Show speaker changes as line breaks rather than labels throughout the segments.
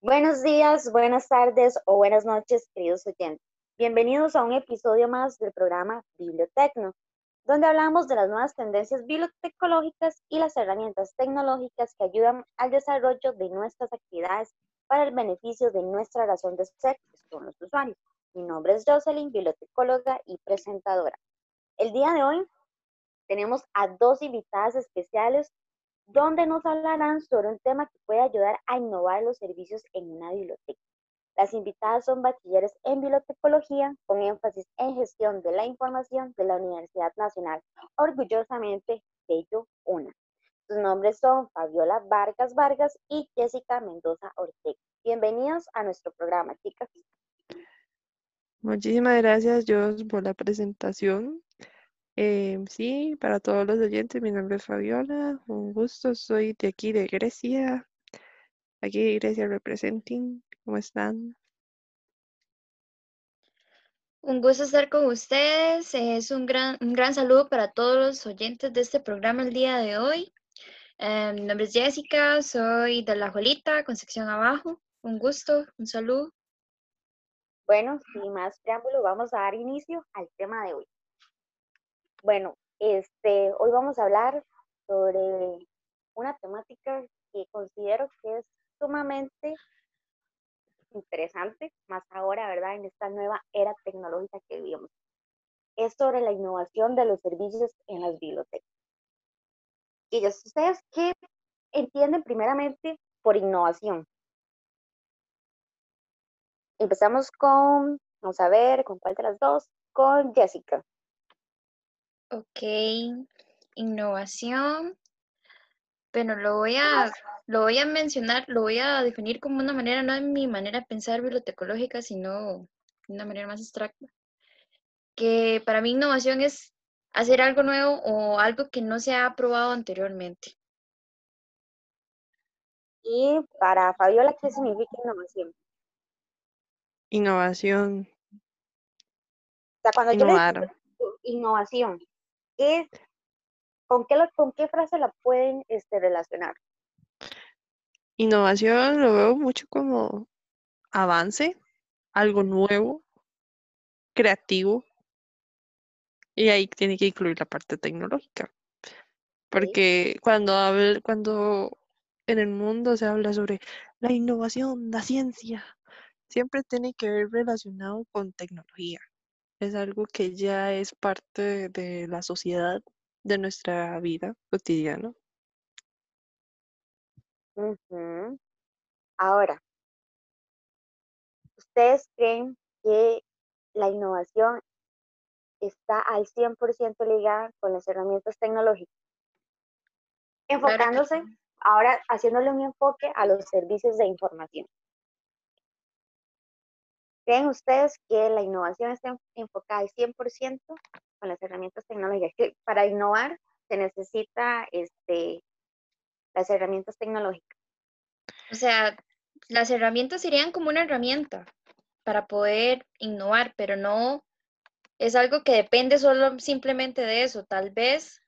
Buenos días, buenas tardes o buenas noches, queridos oyentes. Bienvenidos a un episodio más del programa Bibliotecno, donde hablamos de las nuevas tendencias bibliotecológicas y las herramientas tecnológicas que ayudan al desarrollo de nuestras actividades para el beneficio de nuestra razón de ser, que son los usuarios. Mi nombre es Jocelyn, bibliotecóloga y presentadora. El día de hoy tenemos a dos invitadas especiales donde nos hablarán sobre un tema que puede ayudar a innovar los servicios en una biblioteca. Las invitadas son bachilleres en bibliotecología con énfasis en gestión de la información de la Universidad Nacional, orgullosamente Bello Una. Sus nombres son Fabiola Vargas Vargas y Jessica Mendoza Ortega. Bienvenidos a nuestro programa, chicas.
Muchísimas gracias, Jos, por la presentación. Eh, sí, para todos los oyentes, mi nombre es Fabiola, un gusto, soy de aquí de Grecia, aquí Grecia Representing, ¿cómo están?
Un gusto estar con ustedes, es un gran, un gran saludo para todos los oyentes de este programa el día de hoy. Eh, mi nombre es Jessica, soy de La Jolita, con sección abajo, un gusto, un saludo.
Bueno, sin más preámbulo, vamos a dar inicio al tema de hoy. Bueno, este, hoy vamos a hablar sobre una temática que considero que es sumamente interesante, más ahora, ¿verdad? En esta nueva era tecnológica que vivimos. Es sobre la innovación de los servicios en las bibliotecas. Y ustedes qué entienden primeramente por innovación. Empezamos con, vamos a ver, ¿con cuál de las dos? Con Jessica.
Ok, innovación. Bueno, lo voy a, lo voy a mencionar, lo voy a definir como una manera, no de mi manera de pensar bibliotecológica, sino de una manera más abstracta. Que para mí innovación es hacer algo nuevo o algo que no se ha probado anteriormente.
Y para Fabiola, ¿qué significa innovación?
Innovación.
O sea, cuando yo digo innovación, ¿qué, con, qué, ¿con qué frase la pueden este, relacionar?
Innovación lo veo mucho como avance, algo nuevo, creativo, y ahí tiene que incluir la parte tecnológica. Porque cuando, habla, cuando en el mundo se habla sobre la innovación, la ciencia, siempre tiene que ver relacionado con tecnología. Es algo que ya es parte de la sociedad, de nuestra vida cotidiana.
Ahora, ¿ustedes creen que la innovación está al 100% ligada con las herramientas tecnológicas? Enfocándose, ahora haciéndole un enfoque a los servicios de información. ¿Creen ustedes que la innovación está enfocada al 100% con las herramientas tecnológicas? Que para innovar se necesita este, las herramientas tecnológicas.
O sea, las herramientas serían como una herramienta para poder innovar, pero no es algo que depende solo simplemente de eso. Tal vez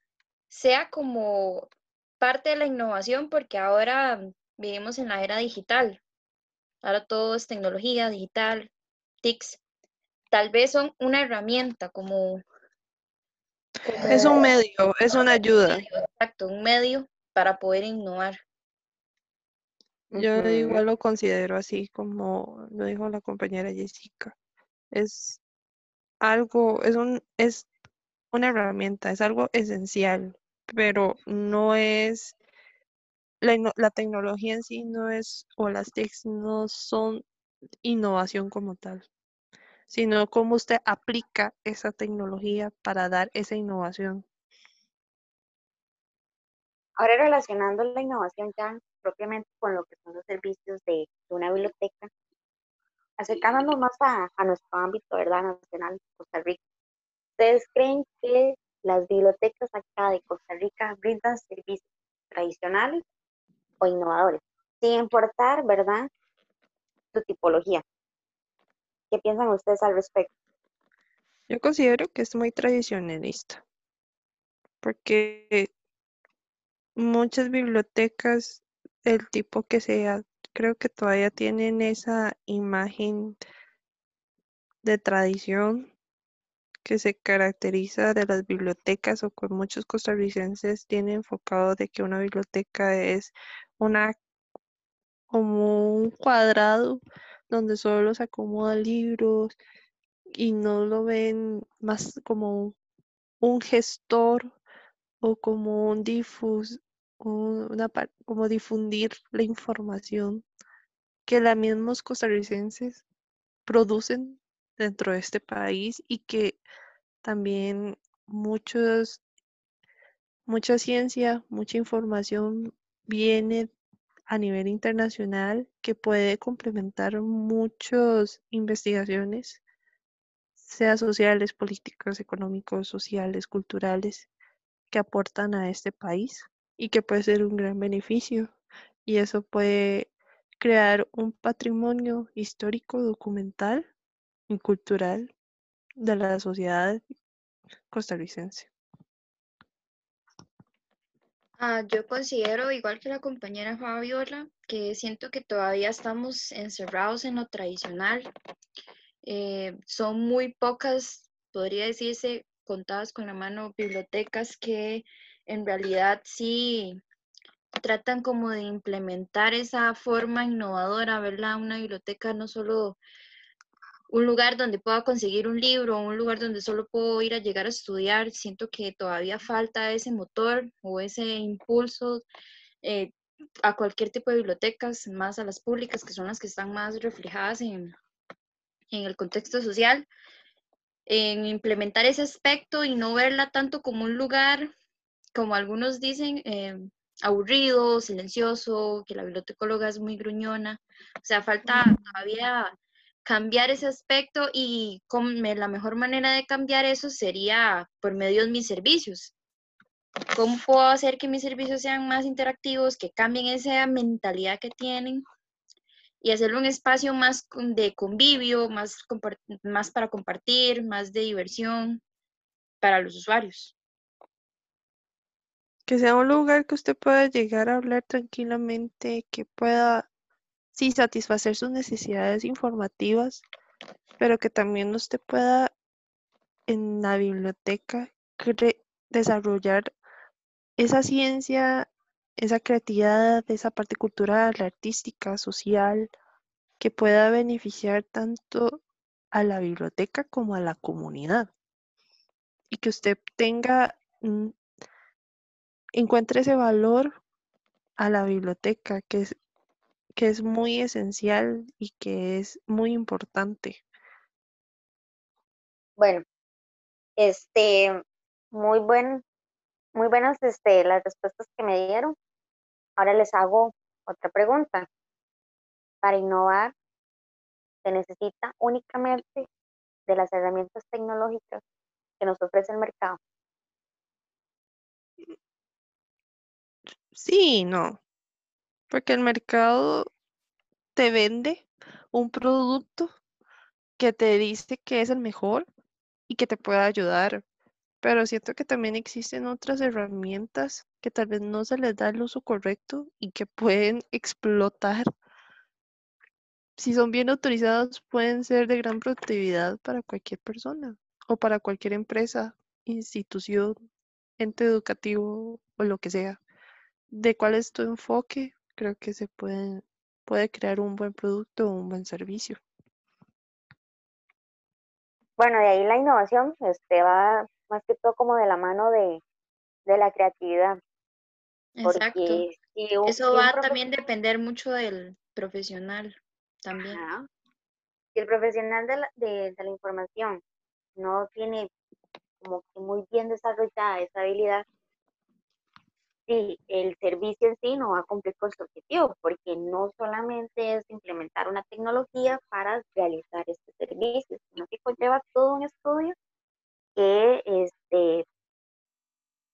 sea como parte de la innovación porque ahora vivimos en la era digital. Ahora todo es tecnología digital, TICs, tal vez son una herramienta como...
es un medio, es una ayuda.
exacto, un medio para poder innovar.
Yo igual lo considero así como lo dijo la compañera Jessica. Es algo, es un, es una herramienta, es algo esencial, pero no es, la, la tecnología en sí no es, o las TICs no son innovación como tal, sino cómo usted aplica esa tecnología para dar esa innovación.
Ahora relacionando la innovación ya propiamente con lo que son los servicios de, una biblioteca, acercándonos más a, nuestro ámbito ¿verdad? nacional, Costa Rica. ¿Ustedes creen que las bibliotecas acá de Costa Rica brindan servicios tradicionales o innovadores? Sin importar, ¿verdad? Su tipología. ¿Qué piensan ustedes al respecto?
Yo considero que es muy tradicionalista, porque muchas bibliotecas del tipo que sea, creo que todavía tienen esa imagen de tradición que se caracteriza de las bibliotecas o que muchos costarricenses tienen enfocado de que una biblioteca es una como un cuadrado donde solo se acomodan libros y no lo ven más como un gestor o como un difus, como difundir la información que los mismos costarricenses producen dentro de este país y que también muchos, mucha ciencia, mucha información viene a nivel internacional que puede complementar muchas investigaciones, sea sociales, políticas, económicos, sociales, culturales, que aportan a este país y que puede ser un gran beneficio. Y eso puede crear un patrimonio histórico, documental y cultural de la sociedad costarricense.
Ah, yo considero, igual que la compañera Fabiola, que siento que todavía estamos encerrados en lo tradicional. Eh, son muy pocas, podría decirse, contadas con la mano, bibliotecas que en realidad sí tratan como de implementar esa forma innovadora, ¿verdad? Una biblioteca no solo un lugar donde pueda conseguir un libro, un lugar donde solo puedo ir a llegar a estudiar. Siento que todavía falta ese motor o ese impulso eh, a cualquier tipo de bibliotecas, más a las públicas, que son las que están más reflejadas en, en el contexto social, en implementar ese aspecto y no verla tanto como un lugar, como algunos dicen, eh, aburrido, silencioso, que la bibliotecóloga es muy gruñona. O sea, falta todavía cambiar ese aspecto y la mejor manera de cambiar eso sería por medio de mis servicios. ¿Cómo puedo hacer que mis servicios sean más interactivos, que cambien esa mentalidad que tienen y hacerlo un espacio más de convivio, más, más para compartir, más de diversión para los usuarios?
Que sea un lugar que usted pueda llegar a hablar tranquilamente, que pueda sí satisfacer sus necesidades informativas, pero que también usted pueda en la biblioteca desarrollar esa ciencia, esa creatividad, esa parte cultural, artística, social, que pueda beneficiar tanto a la biblioteca como a la comunidad. Y que usted tenga, mm, encuentre ese valor a la biblioteca, que que es muy esencial y que es muy importante.
Bueno, este, muy buen, muy buenas este, las respuestas que me dieron. Ahora les hago otra pregunta. Para innovar, se necesita únicamente de las herramientas tecnológicas que nos ofrece el mercado.
Sí, no. Porque el mercado te vende un producto que te dice que es el mejor y que te puede ayudar. Pero siento que también existen otras herramientas que tal vez no se les da el uso correcto y que pueden explotar. Si son bien autorizados, pueden ser de gran productividad para cualquier persona o para cualquier empresa, institución, ente educativo o lo que sea de cuál es tu enfoque, creo que se puede, puede crear un buen producto o un buen servicio.
Bueno, de ahí la innovación este, va más que todo como de la mano de, la creatividad.
Exacto. Eso va a también depender mucho del profesional también.
Si el profesional de la, de la información no tiene como que muy bien desarrollada esa habilidad, sí, el servicio en sí no va a cumplir con su objetivo, porque no solamente es implementar una tecnología para realizar este servicio, sino que conlleva todo un estudio que, este,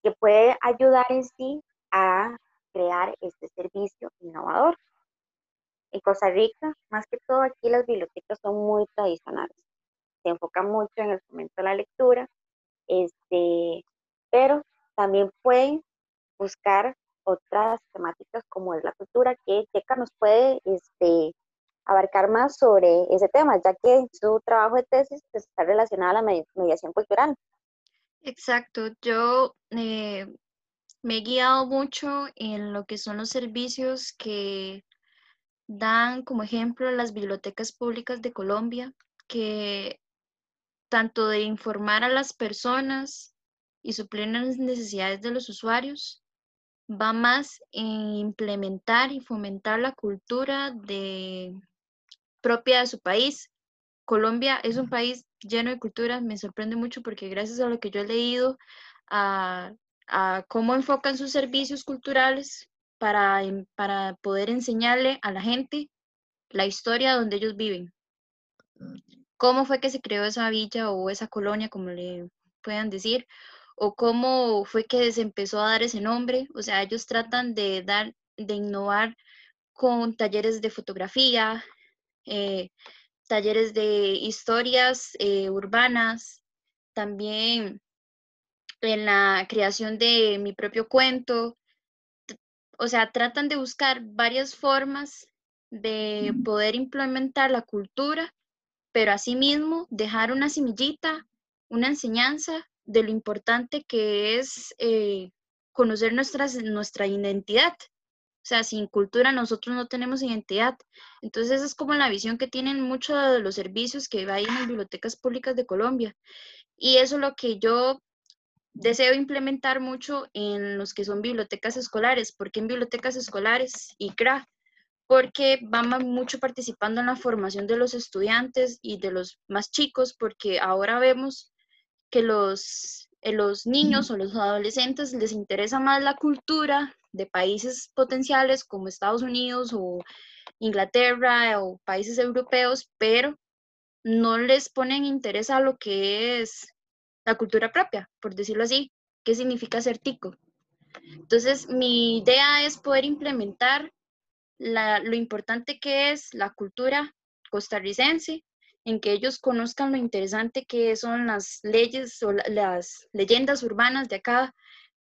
que puede ayudar en sí a crear este servicio innovador. En Costa Rica, más que todo aquí las bibliotecas son muy tradicionales. se enfoca mucho en el fomento de la lectura, este, pero también pueden buscar otras temáticas como es la cultura, que Checa nos puede este, abarcar más sobre ese tema, ya que su trabajo de tesis está relacionado a la mediación cultural.
Exacto, yo eh, me he guiado mucho en lo que son los servicios que dan como ejemplo las bibliotecas públicas de Colombia, que tanto de informar a las personas y suplir las necesidades de los usuarios, va más en implementar y fomentar la cultura de, propia de su país. Colombia es un país lleno de cultura, me sorprende mucho porque gracias a lo que yo he leído, a, cómo enfocan sus servicios culturales para, para poder enseñarle a la gente la historia donde ellos viven. ¿Cómo fue que se creó esa villa o esa colonia, como le puedan decir? ¿O cómo fue que se empezó a dar ese nombre? O sea, ellos tratan de dar, de innovar con talleres de fotografía, eh, talleres de historias eh, urbanas, también en la creación de mi propio cuento. O sea, tratan de buscar varias formas de poder implementar la cultura, pero asimismo dejar una semillita, una enseñanza de lo importante que es eh, conocer nuestras, nuestra identidad, o sea, sin cultura nosotros no tenemos identidad. Entonces esa es como la visión que tienen muchos de los servicios que hay en las bibliotecas públicas de Colombia. Y eso es lo que yo deseo implementar mucho en los que son bibliotecas escolares. ¿Por qué en bibliotecas escolares y CRA? Porque van mucho participando en la formación de los estudiantes y de los más chicos, porque ahora vemos que los, eh, los niños o los adolescentes les interesa más la cultura de países potenciales como Estados Unidos o Inglaterra o países europeos, pero no les ponen interés a lo que es la cultura propia, por decirlo así. ¿Qué significa ser tico? Entonces, mi idea es poder implementar lo importante que es la cultura costarricense, en que ellos conozcan lo interesante que son las leyes o las leyendas urbanas de acá,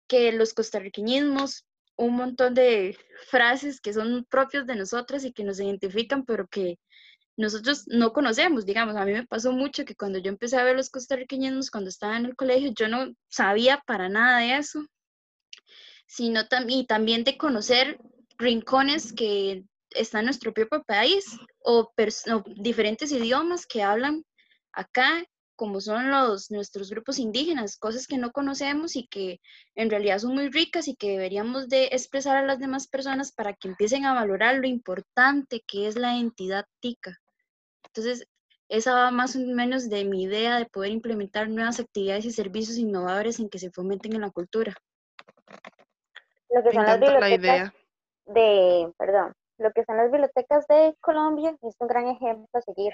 que los costarriqueñismos un montón de frases que son propios de nosotras y que nos identifican, pero que nosotros no conocemos, digamos, a mí me pasó mucho que cuando yo empecé a ver los costarriqueños cuando estaba en el colegio, yo no sabía para nada de eso, sino y también de conocer rincones que están en nuestro propio país o, o diferentes idiomas que hablan acá como son los, nuestros grupos indígenas, cosas que no conocemos y que en realidad son muy ricas y que deberíamos de expresar a las demás personas para que empiecen a valorar lo importante que es la entidad tica. Entonces, esa va más o menos de mi idea de poder implementar nuevas actividades y servicios innovadores en que se fomenten en la cultura.
Lo que son las bibliotecas de, perdón, lo que son las bibliotecas de Colombia es un gran ejemplo a seguir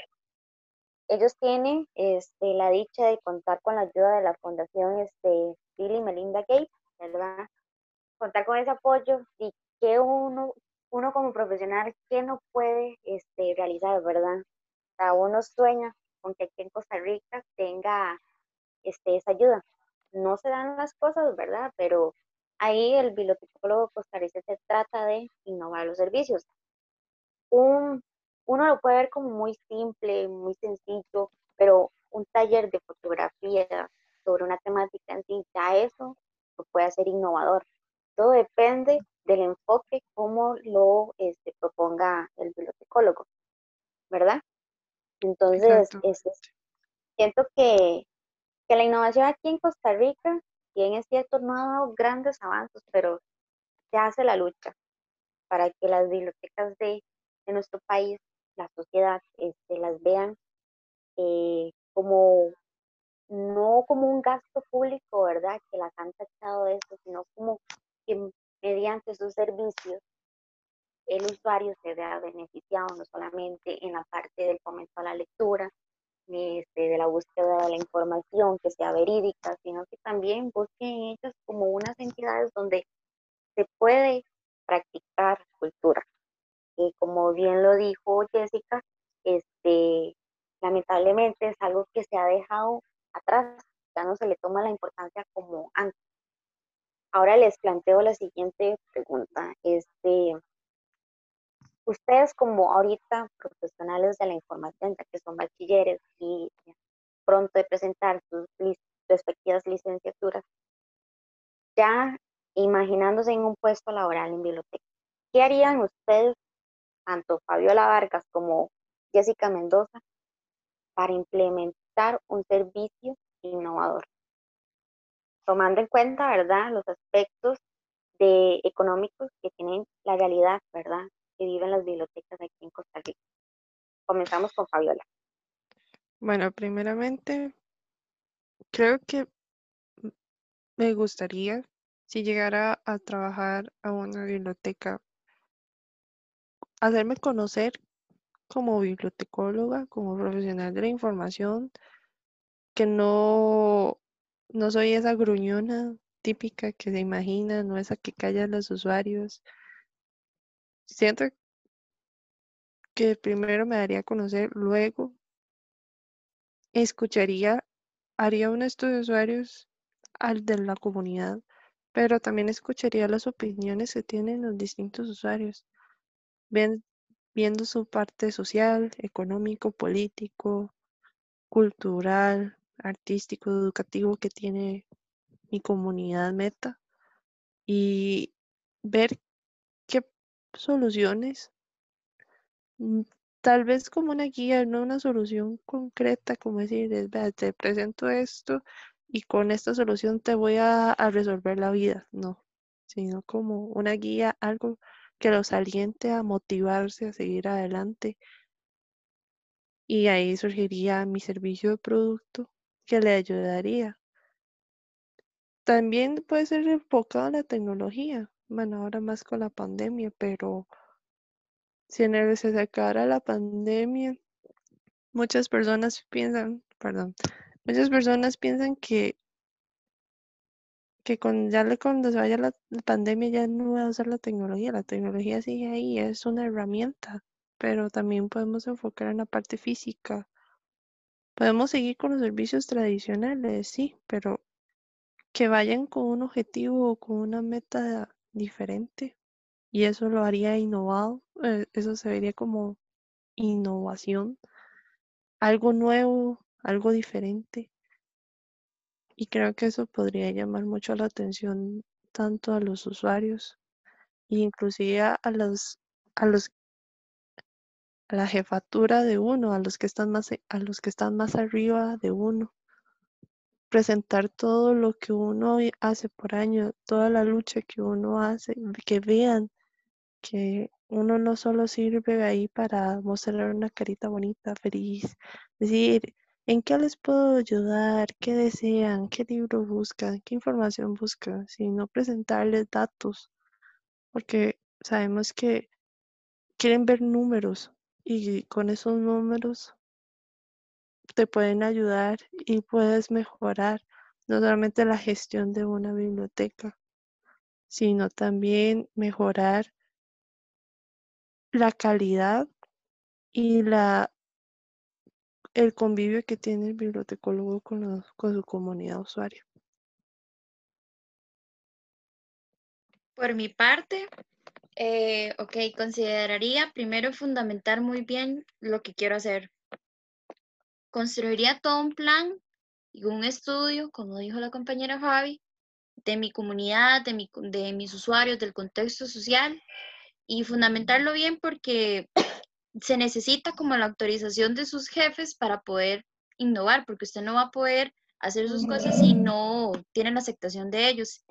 ellos tienen este, la dicha de contar con la ayuda de la Fundación este, Bill y Melinda Gates, ¿verdad? Contar con ese apoyo y que uno, uno como profesional, que no puede este, realizar, ¿verdad? O sea, uno sueña con que aquí en Costa Rica tenga este, esa ayuda. No se dan las cosas, ¿verdad? Pero ahí el bibliotecólogo costarricense trata de innovar los servicios. Un uno lo puede ver como muy simple, muy sencillo, pero un taller de fotografía sobre una temática en sí, ya eso lo puede hacer innovador. Todo depende del enfoque, como lo este, proponga el bibliotecólogo, ¿verdad? Entonces, este, siento que, que la innovación aquí en Costa Rica, bien es cierto, no ha dado grandes avances, pero se hace la lucha para que las bibliotecas de, de nuestro país la sociedad este, las vean eh, como no como un gasto público, ¿verdad? Que las han tachado de eso, sino como que mediante sus servicios el usuario se vea beneficiado no solamente en la parte del fomento a la lectura, este, de la búsqueda de la información que sea verídica, sino que también busquen ellas como unas entidades donde se puede practicar cultura como bien lo dijo Jessica, este, lamentablemente es algo que se ha dejado atrás, ya no se le toma la importancia como antes. Ahora les planteo la siguiente pregunta. Este, ustedes como ahorita profesionales de la información, que son bachilleres y pronto de presentar sus respectivas licenciaturas, ya imaginándose en un puesto laboral en biblioteca, ¿qué harían ustedes, tanto Fabiola Vargas como Jessica Mendoza, para implementar un servicio innovador? Tomando en cuenta, ¿verdad?, los aspectos de económicos que tienen la realidad, ¿verdad?, que viven las bibliotecas aquí en Costa Rica. Comenzamos con Fabiola.
Bueno, primeramente, creo que me gustaría, si llegara a trabajar a una biblioteca, hacerme conocer como bibliotecóloga, como profesional de la información, que no, no soy esa gruñona típica que se imagina, no esa que calla a los usuarios. Siento que primero me daría a conocer, luego escucharía, haría un estudio de usuarios al de la comunidad, pero también escucharía las opiniones que tienen los distintos usuarios, viendo su parte social, económico, político, cultural, artístico, educativo que tiene mi comunidad meta y ver soluciones mm, tal vez como una guía, no una solución concreta, como decir, te presento esto y con esta solución te voy a, resolver la vida, no, sino como una guía, algo que los aliente a motivarse a seguir adelante. Y ahí surgiría mi servicio de producto que le ayudaría. También puede ser enfocado en la tecnología, bueno, ahora más con la pandemia, pero si en el se sacara la pandemia, muchas personas piensan, perdón, muchas personas piensan que que con, ya cuando se vaya la, pandemia ya no va a usar la tecnología, la tecnología sigue ahí, es una herramienta, pero también podemos enfocar en la parte física. Podemos seguir con los servicios tradicionales, sí, pero que vayan con un objetivo o con una meta diferente. Y eso lo haría innovado, eh, eso se vería como innovación, algo nuevo, algo diferente. Y creo que eso podría llamar mucho la atención tanto a los usuarios e inclusive a los a los a la jefatura de uno, a los que están más a los que están más arriba de uno. Presentar todo lo que uno hace por año, toda la lucha que uno hace, que vean que uno no solo sirve ahí para mostrar una carita bonita, feliz, decir, ¿En qué les puedo ayudar? ¿Qué desean? ¿Qué libro buscan? ¿Qué información buscan? Sino presentarles datos, porque sabemos que quieren ver números y con esos números te pueden ayudar y puedes mejorar no solamente la gestión de una biblioteca, sino también mejorar la calidad y la el convivio que tiene el bibliotecólogo con, con su comunidad usuaria.
Por mi parte, eh, ok, consideraría primero fundamentar muy bien lo que quiero hacer. Construiría todo un plan y un estudio, como dijo la compañera Javi, de mi comunidad, de, mi, de mis usuarios, del contexto social y fundamentarlo bien porque se necesita como la autorización de sus jefes para poder innovar, porque usted no va a poder hacer sus cosas si no tiene la aceptación de ellos.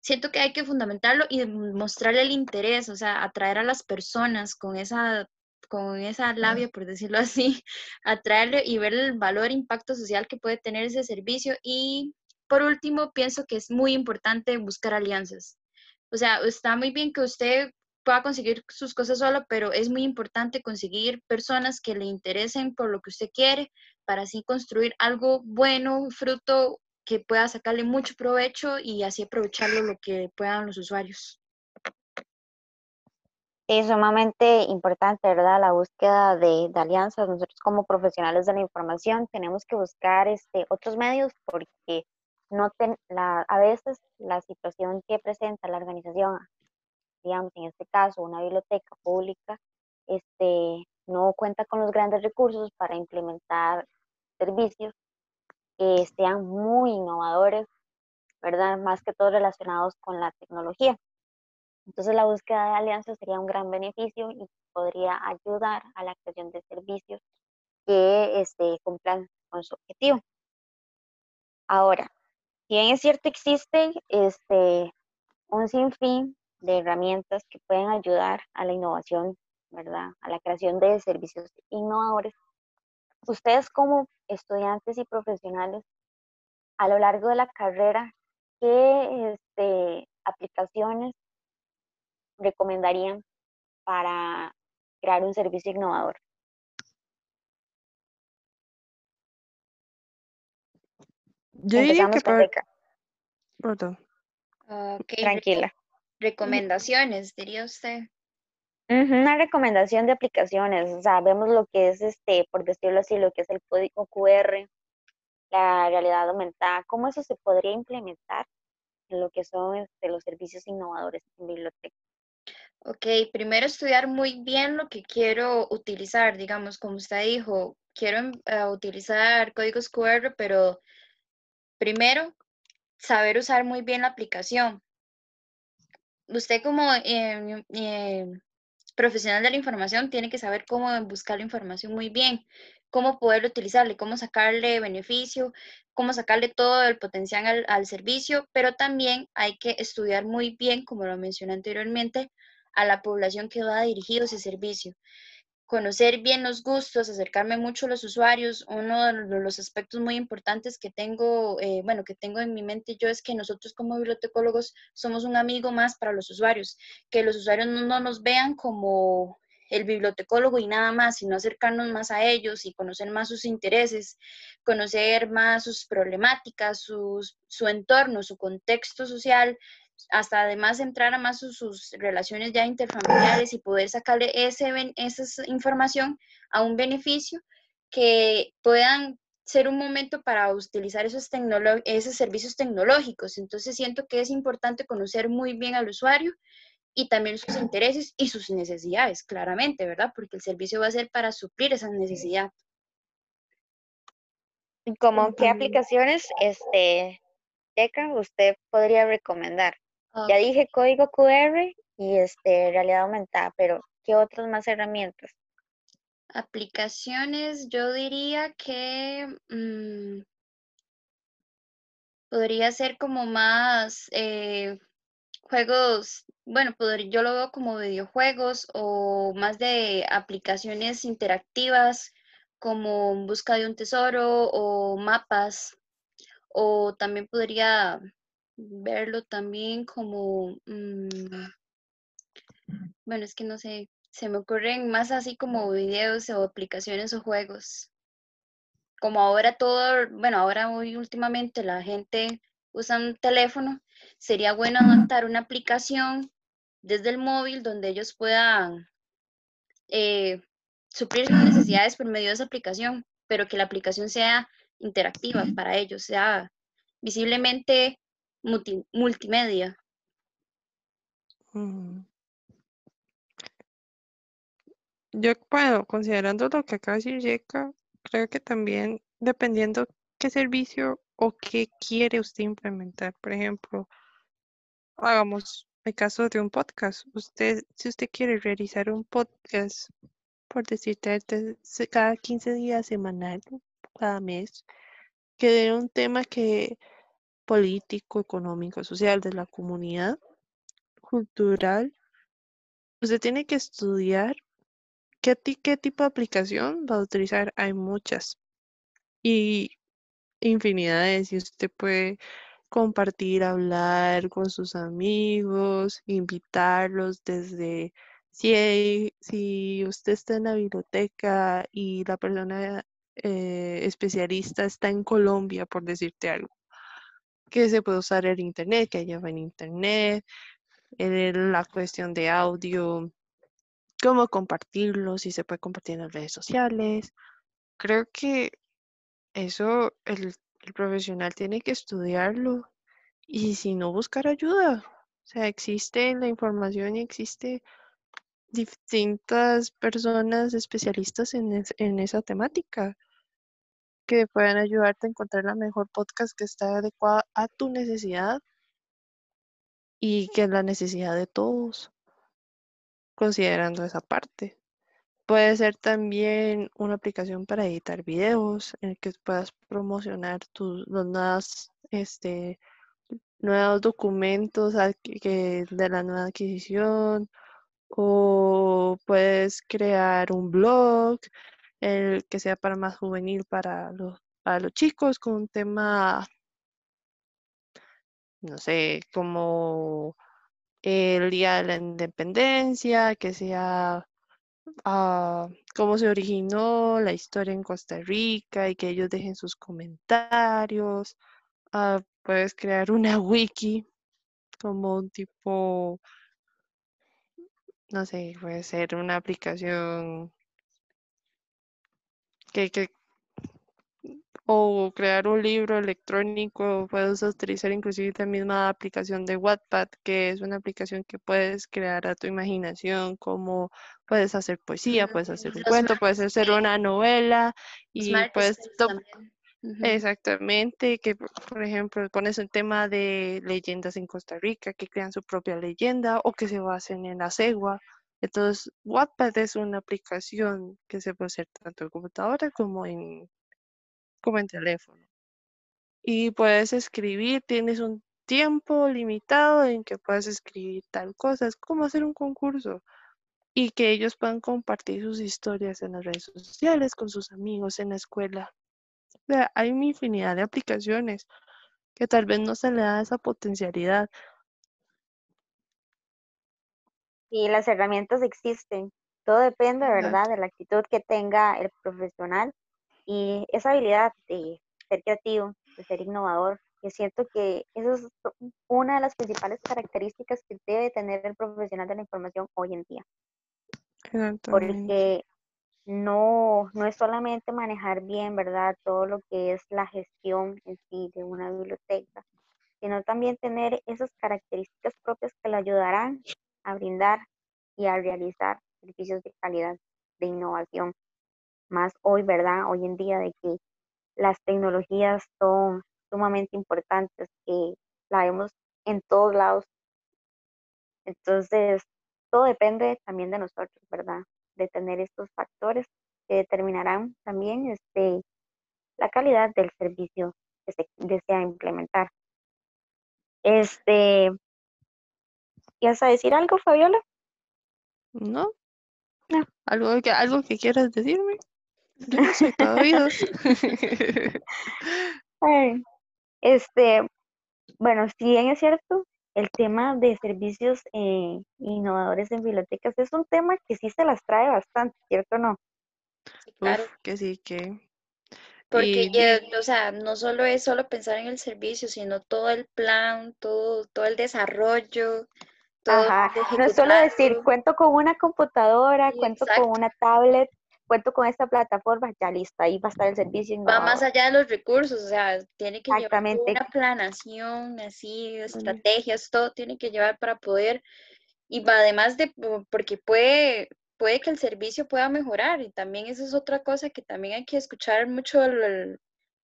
Siento que hay que fundamentarlo y mostrarle el interés, o sea, atraer a las personas con esa con esa labia, por decirlo así, atraerle y ver el valor, impacto social que puede tener ese servicio. Y por último, pienso que es muy importante buscar alianzas. O sea, está muy bien que usted pueda conseguir sus cosas solo, pero es muy importante conseguir personas que le interesen por lo que usted quiere para así construir algo bueno, fruto que pueda sacarle mucho provecho y así aprovecharlo lo que puedan los usuarios.
Es sumamente importante, ¿verdad? La búsqueda de, alianzas. Nosotros como profesionales de la información tenemos que buscar este, otros medios porque no ten- la, a veces la situación que presenta la organización, digamos en este caso una biblioteca pública, este, no cuenta con los grandes recursos para implementar servicios que sean muy innovadores, ¿verdad? Más que todo relacionados con la tecnología. Entonces la búsqueda de alianzas sería un gran beneficio y podría ayudar a la creación de servicios que este, cumplan con su objetivo. Ahora, si bien es cierto, existe este, un sinfín de herramientas que pueden ayudar a la innovación, ¿verdad? A la creación de servicios innovadores. Ustedes como estudiantes y profesionales, a lo largo de la carrera, ¿qué este, aplicaciones recomendarían para crear un servicio innovador?
Yo diría que
Rebeca.
perdón.
Ok, reco-
Tranquila.
recomendaciones, diría usted.
Una recomendación de aplicaciones, o sea, vemos lo que es, este, por decirlo así, lo que es el código QR, la realidad aumentada, cómo eso se podría implementar en lo que son este, los servicios innovadores en biblioteca.
Ok, primero estudiar muy bien lo que quiero utilizar, digamos, como usted dijo, quiero eh, utilizar códigos QR, pero primero saber usar muy bien la aplicación. Usted como em, em, profesional de la información tiene que saber cómo buscar la información muy bien, cómo poder utilizarle, cómo sacarle beneficio, cómo sacarle todo el potencial al, al servicio, pero también hay que estudiar muy bien, como lo mencioné anteriormente, a la población que va dirigido ese servicio. Conocer bien los gustos, acercarme mucho a los usuarios. Uno de lo- los aspectos muy importantes que tengo, eh, bueno, que tengo en mi mente yo es que nosotros como bibliotecólogos somos un amigo más para los usuarios, que los usuarios no, no nos vean como el bibliotecólogo y nada más, sino acercarnos más a ellos y conocer más sus intereses, conocer más sus problemáticas, sus, su entorno, su contexto social, hasta además entrar a más sus, sus relaciones ya interfamiliares y poder sacarle ese, esa información a un beneficio que puedan ser un momento para utilizar esos, esos servicios tecnológicos. Entonces siento que es importante conocer muy bien al usuario y también sus intereses y sus necesidades, claramente, ¿verdad? Porque el servicio va a ser para suplir esa necesidad.
¿Y como qué aplicaciones, este, Teca, usted podría recomendar? Ya dije código QR y este, realidad aumentada, pero ¿qué otras más herramientas?
Aplicaciones, yo diría que mm, podría ser como más eh, juegos, bueno, podr- yo lo veo como videojuegos o más de aplicaciones interactivas como en busca de un tesoro o mapas, o también podría verlo también como, mm, bueno, es que no sé, se me ocurren más así como videos o aplicaciones o juegos. como ahora todo, bueno, ahora muy últimamente la gente usa un teléfono, sería bueno adaptar una aplicación desde el móvil donde ellos puedan eh, suplir sus necesidades por medio de esa aplicación, pero que la aplicación sea interactiva para ellos, sea visiblemente multi- multimedia.
Yo, bueno, considerando lo que acaba de decir Yeka, creo que también dependiendo qué servicio o qué quiere usted implementar. Por ejemplo, hagamos el caso de un podcast. Usted, si usted quiere realizar un podcast, por decirte, cada 15 días semanal, cada mes, que de un tema que político, económico, social de la comunidad, cultural, usted tiene que estudiar qué, qué tipo de aplicación va a utilizar. Hay muchas y infinidades y usted puede compartir, hablar con sus amigos, invitarlos desde si, si usted está en la biblioteca y la persona eh, especialista está en Colombia, por decirte algo, que se puede usar el internet, que lleva en internet, eh, la cuestión de audio, cómo compartirlo, si se puede compartir en las redes sociales. Creo que eso el, profesional tiene que estudiarlo y si no buscar ayuda. O sea, existe la información y existe distintas personas especialistas en, es- en esa temática que puedan ayudarte a encontrar la mejor podcast que está adecuada a tu necesidad y que es la necesidad de todos, considerando esa parte. Puede ser también una aplicación para editar videos en el que puedas promocionar tus los este, nuevos documentos que- de la nueva adquisición o puedes crear un blog el que sea para más juvenil para los, para los chicos con un tema, no sé, como el Día de la Independencia, que sea ah, cómo se originó la historia en Costa Rica y que ellos dejen sus comentarios. Ah, puedes crear una wiki como un tipo, no sé, puede ser una aplicación que, que o crear un libro electrónico, puedes utilizar inclusive la misma aplicación de Wattpad, que es una aplicación que puedes crear a tu imaginación, como puedes hacer poesía, puedes hacer un
los
cuento, puedes hacer una novela y puedes. Exactamente, que por ejemplo pones un tema de leyendas en Costa Rica, que crean su propia leyenda o que se basen en la cegua. Entonces, Wattpad es una aplicación que se puede hacer tanto en computadora como en, como en teléfono. Y puedes escribir, tienes un tiempo limitado en que puedes escribir tal cosa, es como hacer un concurso y que ellos puedan compartir sus historias en las redes sociales, con sus amigos, en la escuela. O sea, hay una infinidad de aplicaciones que tal vez no se le da esa potencialidad.
Y las herramientas existen. Todo depende, ¿verdad?, de la actitud que tenga el profesional y esa habilidad de ser creativo, de ser innovador. Yo siento que eso es una de las principales características que debe tener el profesional de la información hoy en día, porque no, no es solamente manejar bien, ¿verdad?, todo lo que es la gestión en sí de una biblioteca, sino también tener esas características propias que le ayudarán a brindar y a realizar servicios de calidad, de innovación. Más hoy, ¿verdad? Hoy en día de que las tecnologías son sumamente importantes, que la vemos en todos lados. Entonces, todo depende también de nosotros, ¿verdad? De tener estos factores que determinarán también este, la calidad del servicio que se desea implementar. Este, ¿ibas a decir algo, Fabiola?
¿No?
No.
¿Algo que, algo que quieras decirme? Yo no soy.
Ay, Este, bueno, si bien es cierto, el tema de servicios eh, innovadores en bibliotecas es un tema que sí se las trae bastante, ¿cierto o no?
Sí, claro.
Uf, que sí, que...
Porque
Y
ya, o sea, no solo es solo pensar en el servicio, sino todo el plan, todo, todo el desarrollo,
Ajá,
el
no es solo decir, cuento con una computadora,
Sí,
cuento con una tablet, cuento con esta plataforma, ya listo, ahí va a estar el servicio
Va más allá de los recursos, o sea, tiene que llevar una planación, así,
Bueno.
estrategias, todo tiene que llevar para poder, y además de, po- porque puede, puede que el servicio pueda mejorar, y también esa es otra cosa que también hay que escuchar mucho lo,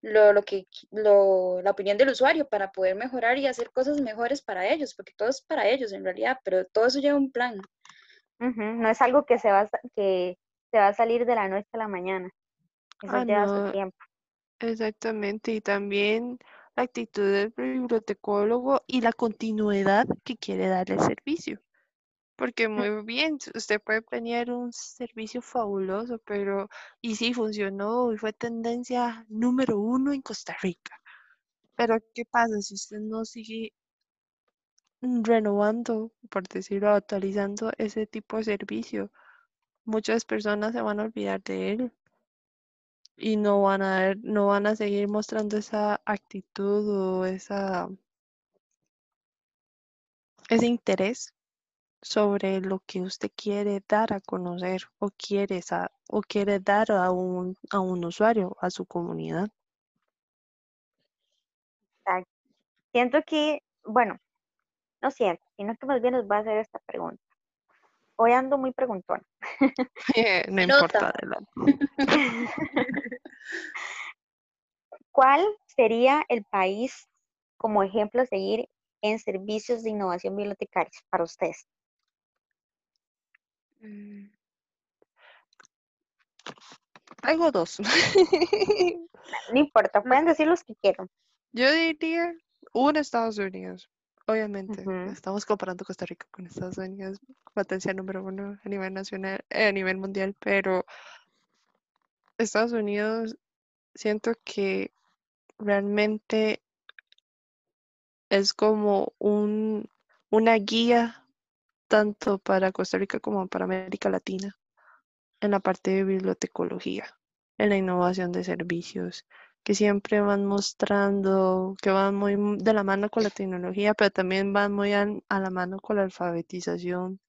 lo, lo que, lo, la opinión del usuario para poder mejorar y hacer cosas mejores para ellos, porque todo es para ellos en realidad, pero todo eso lleva un plan.
No es algo que se va que se va a salir de la noche a la mañana. Eso
Ah,
lleva su tiempo.
exactamente. Y también la actitud del bibliotecólogo y la continuidad que quiere dar el servicio. Porque muy bien, usted puede planear un servicio fabuloso, pero y sí funcionó y fue tendencia número uno en Costa Rica. Pero ¿qué pasa si usted no sigue renovando, por decirlo, actualizando ese tipo de servicio? Muchas personas se van a olvidar de él y no van a ver- no van a seguir mostrando esa actitud o esa ese interés sobre lo que usted quiere dar a conocer o quiere, o quiere dar a un, a un usuario, a su comunidad.
Siento que, bueno, no siento, sino que más bien les voy a hacer esta pregunta. Hoy ando muy preguntona.
no importa.
¿Cuál sería el país como ejemplo a seguir en servicios de innovación bibliotecarios para ustedes?
Mm. Tengo dos.
no importa, pueden decir los que quieran.
Yo diría uno Estados Unidos. Obviamente, estamos comparando Costa Rica con Estados Unidos, potencia número uno a nivel nacional, eh, a nivel mundial, pero Estados Unidos siento que realmente es como un, una guía tanto para Costa Rica como para América Latina en la parte de bibliotecología, en la innovación de servicios, que siempre van mostrando que van muy de la mano con la tecnología, pero también van muy a, la mano con la alfabetización,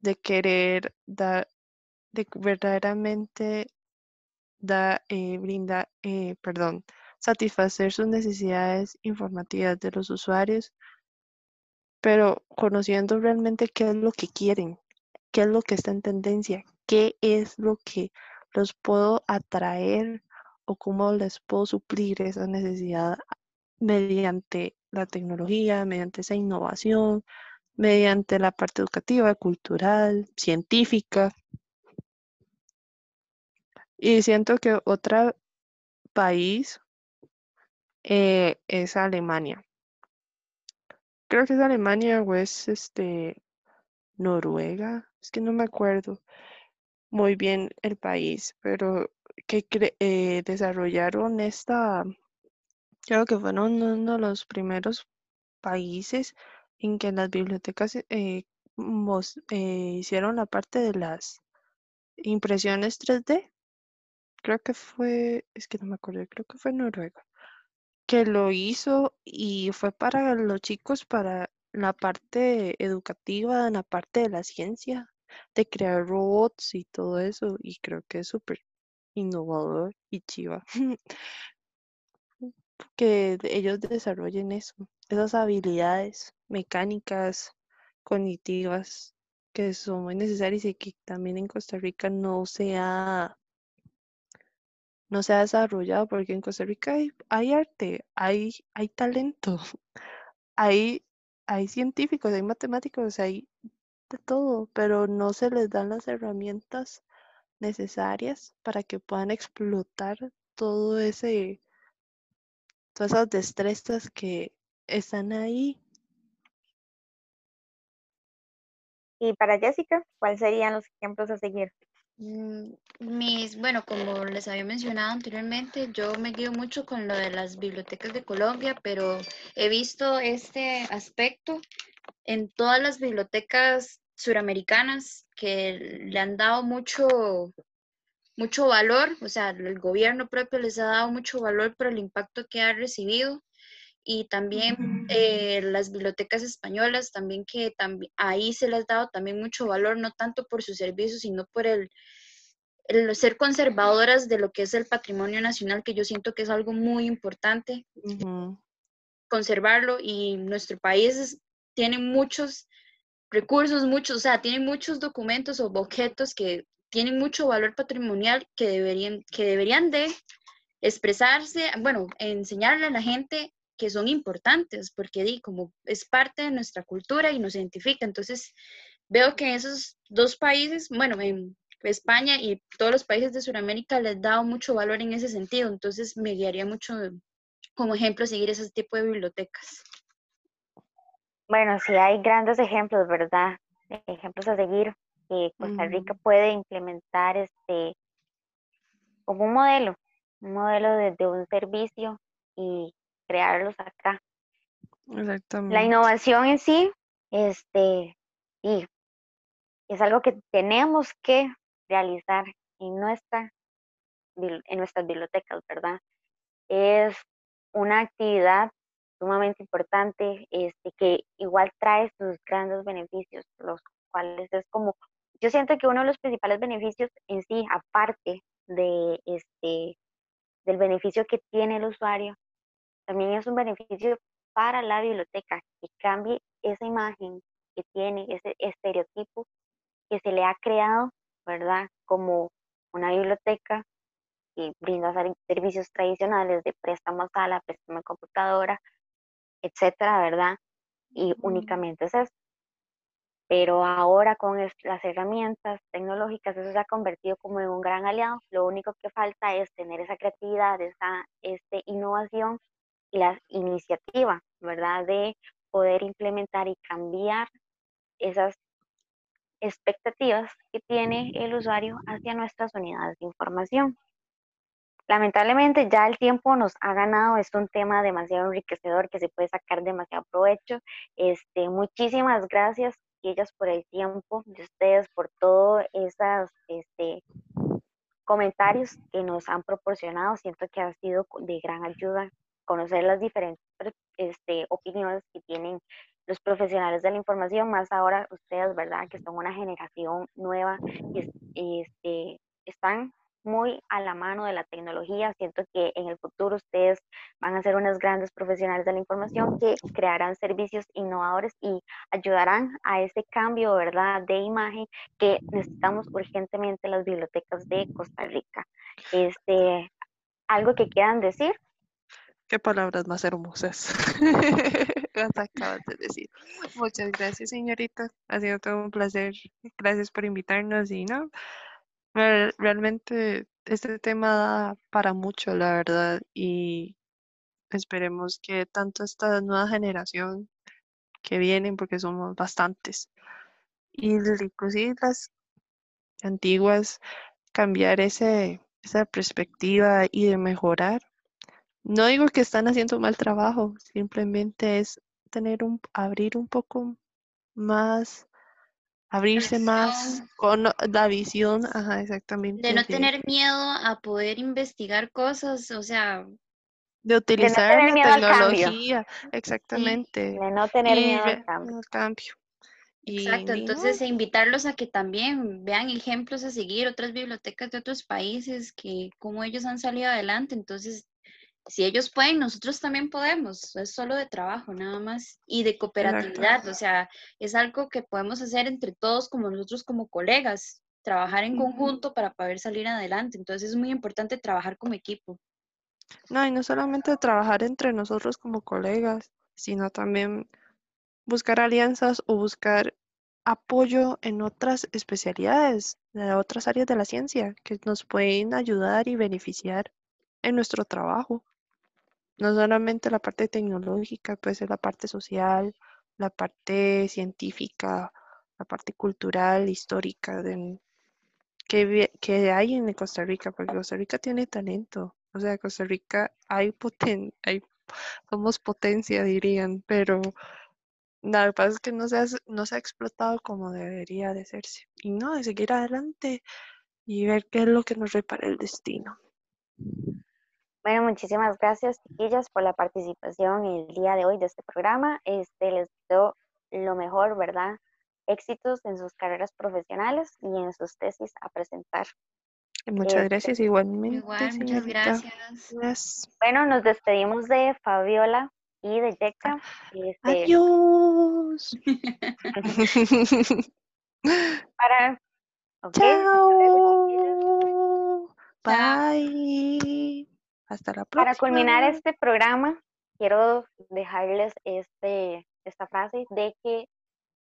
de querer dar, de verdaderamente da, eh, brinda, eh, perdón, satisfacer sus necesidades informativas de los usuarios, pero conociendo realmente qué es lo que quieren, qué es lo que está en tendencia, qué es lo que los puedo atraer o cómo les puedo suplir esa necesidad mediante la tecnología, mediante esa innovación, mediante la parte educativa, cultural, científica. Y siento que otro país eh, es Alemania. Creo que es Alemania o es este Noruega, es que no me acuerdo muy bien el país, pero que eh, desarrollaron esta, creo que fueron uno de los primeros países en que las bibliotecas eh, eh, hicieron la parte de las impresiones 3D. Creo que fue, es que no me acuerdo, creo que fue Noruega, que lo hizo y fue para los chicos, para la parte educativa, en la parte de la ciencia, de crear robots y todo eso, y creo que es súper innovador y chiva. que ellos desarrollen eso, esas habilidades mecánicas, cognitivas, que son muy necesarias y que también en Costa Rica no se ha, no se ha desarrollado, porque en Costa Rica hay, arte, hay, hay talento, hay, hay científicos, hay matemáticos, hay de todo, pero no se les dan las herramientas necesarias para que puedan explotar todo ese, todas esas destrezas que están ahí.
Y para Jessica, ¿cuáles serían los ejemplos a seguir?
Mm, mis, bueno, como les había mencionado anteriormente, yo me guío mucho con lo de las bibliotecas de Colombia, pero he visto este aspecto en todas las bibliotecas suramericanas que le han dado mucho, mucho valor, o sea, el gobierno propio les ha dado mucho valor por el impacto que ha recibido y también eh, las bibliotecas españolas, también que también, ahí se les ha dado también mucho valor, no tanto por sus servicios, sino por el, el ser conservadoras de lo que es el patrimonio nacional, que yo siento que es algo muy importante, conservarlo y nuestro país tiene muchos recursos, muchos, o sea, tienen muchos documentos o objetos que tienen mucho valor patrimonial que deberían, que deberían de expresarse, bueno, enseñarle a la gente que son importantes, porque di, como es parte de nuestra cultura y nos identifica. Entonces, veo que esos dos países, bueno, en España y todos los países de Sudamérica les da mucho valor en ese sentido. Entonces, me guiaría mucho como ejemplo seguir ese tipo de bibliotecas.
Bueno, sí hay grandes ejemplos, ¿verdad? Ejemplos a seguir que Costa Rica puede implementar este como un modelo, un modelo de, un servicio y crearlos acá.
Exactamente.
La innovación en sí, este, y es algo que tenemos que realizar en nuestra en nuestras bibliotecas, ¿verdad? Es una actividad sumamente importante, este, que igual trae sus grandes beneficios, los cuales es como, yo siento que uno de los principales beneficios en sí, aparte de este, del beneficio que tiene el usuario, también es un beneficio para la biblioteca, que cambie esa imagen que tiene, ese estereotipo que se le ha creado, ¿verdad? Como una biblioteca que brinda servicios tradicionales de préstamo a sala, préstamo a computadora, etcétera, ¿verdad? Y únicamente es eso. Pero ahora con las herramientas tecnológicas eso se ha convertido como en un gran aliado. Lo único que falta es tener esa creatividad, esa este, innovación la iniciativa, ¿verdad? De poder implementar y cambiar esas expectativas que tiene el usuario hacia nuestras unidades de información. Lamentablemente ya el tiempo nos ha ganado, es un tema demasiado enriquecedor que se puede sacar demasiado provecho. Este, muchísimas gracias ellas por el tiempo de ustedes, por todos esos este, comentarios que nos han proporcionado. Siento que ha sido de gran ayuda conocer las diferentes este, opiniones que tienen los profesionales de la información, más ahora ustedes, ¿verdad? Que son una generación nueva y este, están muy a la mano de la tecnología. Siento que en el futuro ustedes van a ser unos grandes profesionales de la información que crearán servicios innovadores y ayudarán a ese cambio, ¿verdad?, de imagen que necesitamos urgentemente las bibliotecas de Costa Rica. Este, ¿Algo que quieran decir?
Qué palabras más hermosas. Las acabas de decir. Muchas gracias, señorita. Ha sido todo un placer. Gracias por invitarnos y no, realmente este tema da para mucho, la verdad, y esperemos que tanto esta nueva generación que vienen, porque somos bastantes, y inclusive las antiguas, cambiar ese, esa perspectiva y de mejorar. No digo que están haciendo mal trabajo, simplemente es tener un, abrir un poco más abrirse más con la visión, ajá, exactamente.
De no tener miedo a poder investigar cosas, o sea.
De utilizar la tecnología, exactamente.
De no tener miedo al
cambio.
Exacto, entonces invitarlos a que también vean ejemplos a seguir, otras bibliotecas de otros países, que cómo ellos han salido adelante, entonces si ellos pueden, nosotros también podemos. Es solo de trabajo, nada más. Y de cooperatividad, o sea, es algo que podemos hacer entre todos, como nosotros como colegas, trabajar en conjunto para poder salir adelante. Entonces es muy importante trabajar como equipo.
No, y no solamente trabajar entre nosotros como colegas, sino también buscar alianzas o buscar apoyo en otras especialidades, de otras áreas de la ciencia que nos pueden ayudar y beneficiar en nuestro trabajo no solamente la parte tecnológica, puede ser la parte social, la parte científica, la parte cultural, histórica de, que, que hay en Costa Rica, porque Costa Rica tiene talento. O sea, Costa Rica hay poten hay, somos potencia, dirían, pero la verdad es que no se, ha, no se ha explotado como debería de hacerse. Y no, de seguir adelante y ver qué es lo que nos repara el destino.
Bueno, muchísimas gracias, chiquillas, por la participación el día de hoy de este programa. Este, les deseo lo mejor, ¿verdad? Éxitos en sus carreras profesionales y en sus tesis a presentar.
Muchas este, gracias, igualmente.
Igual, muchas gracias.
Bueno, nos despedimos de Fabiola y de Yeka.
Este, Adiós.
Para.
Chao. Bye. Hasta la próxima.
Para culminar este programa, quiero dejarles este, esta frase de que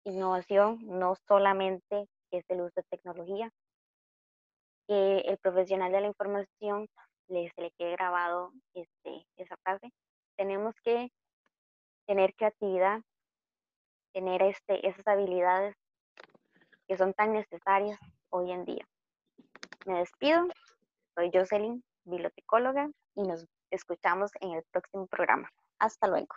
innovación no solamente es el uso de tecnología, que el profesional de la información le, se le quede grabado este, esa frase. Tenemos que tener creatividad, tener este, esas habilidades que son tan necesarias hoy en día. Me despido, soy Jocelyn, bibliotecóloga y nos escuchamos en el próximo programa. Hasta luego.